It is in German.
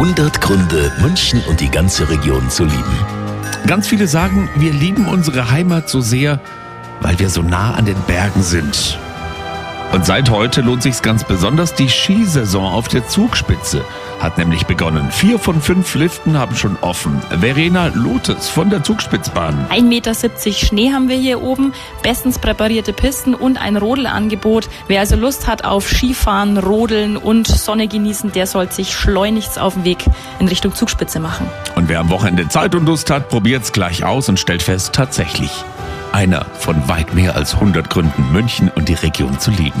100 Gründe, München und die ganze Region zu lieben. Ganz viele sagen, wir lieben unsere Heimat so sehr, weil wir so nah an den Bergen sind. Und seit heute lohnt sich's ganz besonders. Die Skisaison auf der Zugspitze hat nämlich begonnen. Vier von fünf Liften haben schon offen. Verena Lotes von der Zugspitzbahn. 1,70 Meter Schnee haben wir hier oben, bestens präparierte Pisten und ein Rodelangebot. Wer also Lust hat auf Skifahren, Rodeln und Sonne genießen, der soll sich schleunigst auf den Weg in Richtung Zugspitze machen. Und wer am Wochenende Zeit und Lust hat, probiert's gleich aus und stellt fest, tatsächlich. Einer von weit mehr als 100 Gründen, München und die Region zu lieben.